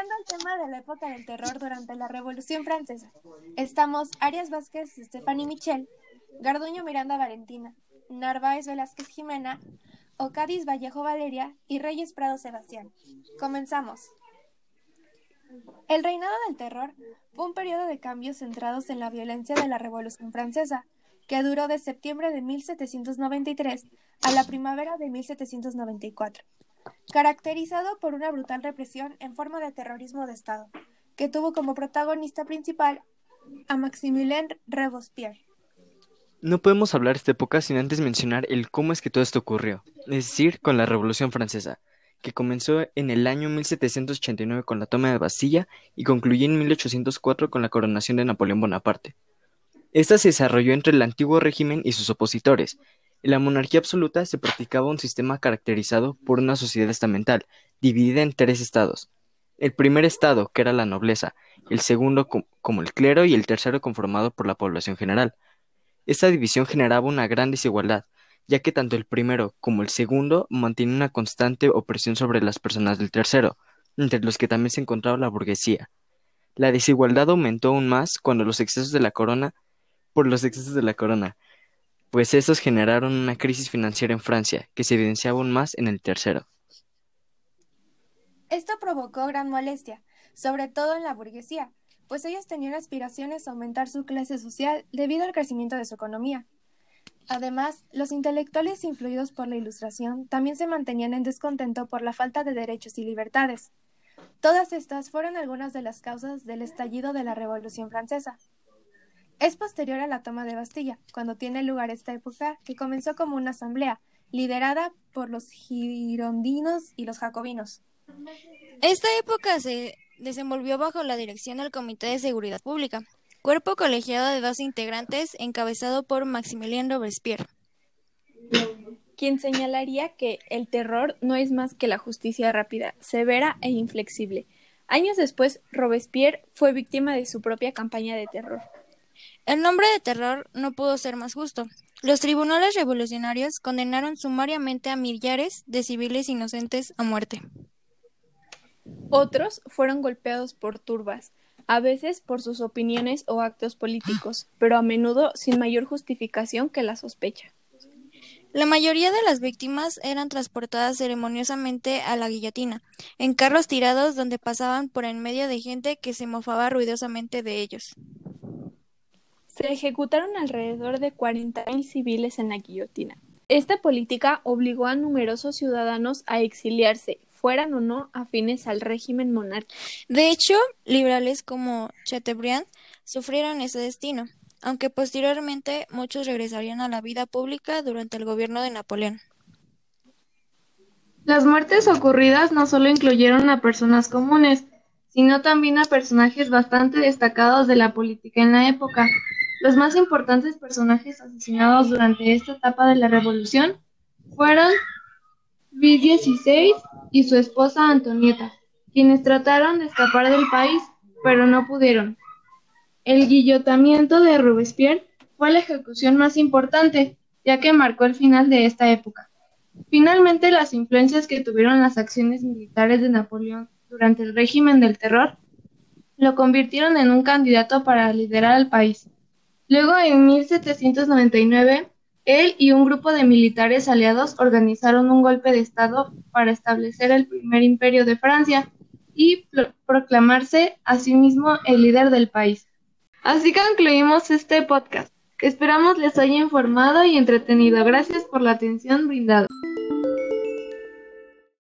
el tema de la época del terror durante la Revolución Francesa. Estamos Arias Vázquez, Stephanie Michel, Garduño Miranda Valentina, Narváez Velázquez Jimena, Ocadis Vallejo Valeria y Reyes Prado Sebastián. Comenzamos. El reinado del terror fue un periodo de cambios centrados en la violencia de la Revolución Francesa, que duró de septiembre de 1793 a la primavera de 1794, caracterizado por una brutal represión en forma de terrorismo de Estado, que tuvo como protagonista principal a Maximilien Robespierre. No podemos hablar de esta época sin antes mencionar el cómo es que todo esto ocurrió, es decir, con la Revolución Francesa, que comenzó en el año 1789 con la toma de Bastilla y concluyó en 1804 con la coronación de Napoleón Bonaparte. Esta se desarrolló entre el antiguo régimen y sus opositores. En la monarquía absoluta se practicaba un sistema caracterizado por una sociedad estamental, dividida en tres estados. El primer estado, que era la nobleza, el segundo como el clero y el tercero conformado por la población general. Esta división generaba una gran desigualdad, ya que tanto el primero como el segundo mantenían una constante opresión sobre las personas del tercero, entre los que también se encontraba la burguesía. La desigualdad aumentó aún más cuando los excesos de la corona por los excesos de la corona, pues estos generaron una crisis financiera en Francia, que se evidenciaba aún más en el tercero. Esto provocó gran molestia, sobre todo en la burguesía, pues ellos tenían aspiraciones a aumentar su clase social debido al crecimiento de su economía. Además, los intelectuales influidos por la Ilustración también se mantenían en descontento por la falta de derechos y libertades. Todas estas fueron algunas de las causas del estallido de la Revolución Francesa. Es posterior a la toma de Bastilla, cuando tiene lugar esta época, que comenzó como una asamblea, liderada por los girondinos y los jacobinos. Esta época se desenvolvió bajo la dirección del Comité de Seguridad Pública, cuerpo colegiado de dos integrantes encabezado por Maximilien Robespierre. Quien señalaría que el terror no es más que la justicia rápida, severa e inflexible. Años después, Robespierre fue víctima de su propia campaña de terror. El nombre de terror no pudo ser más justo. Los tribunales revolucionarios condenaron sumariamente a millares de civiles inocentes a muerte. Otros fueron golpeados por turbas, a veces por sus opiniones o actos políticos, pero a menudo sin mayor justificación que la sospecha. La mayoría de las víctimas eran transportadas ceremoniosamente a la guillotina, en carros tirados donde pasaban por en medio de gente que se mofaba ruidosamente de ellos. Se ejecutaron alrededor de 40.000 civiles en la guillotina. Esta política obligó a numerosos ciudadanos a exiliarse, fueran o no afines al régimen monárquico. De hecho, liberales como Chateaubriand sufrieron ese destino, aunque posteriormente muchos regresarían a la vida pública durante el gobierno de Napoleón. Las muertes ocurridas no solo incluyeron a personas comunes, sino también a personajes bastante destacados de la política en la época, los más importantes personajes asesinados durante esta etapa de la Revolución fueron Luis XVI y su esposa Antonieta, quienes trataron de escapar del país, pero no pudieron. El guillotamiento de Robespierre fue la ejecución más importante, ya que marcó el final de esta época. Finalmente, las influencias que tuvieron las acciones militares de Napoleón durante el régimen del terror lo convirtieron en un candidato para liderar al país. Luego, en 1799, él y un grupo de militares aliados organizaron un golpe de Estado para establecer el primer imperio de Francia y proclamarse a sí mismo el líder del país. Así concluimos este podcast. Esperamos les haya informado y entretenido. Gracias por la atención brindada.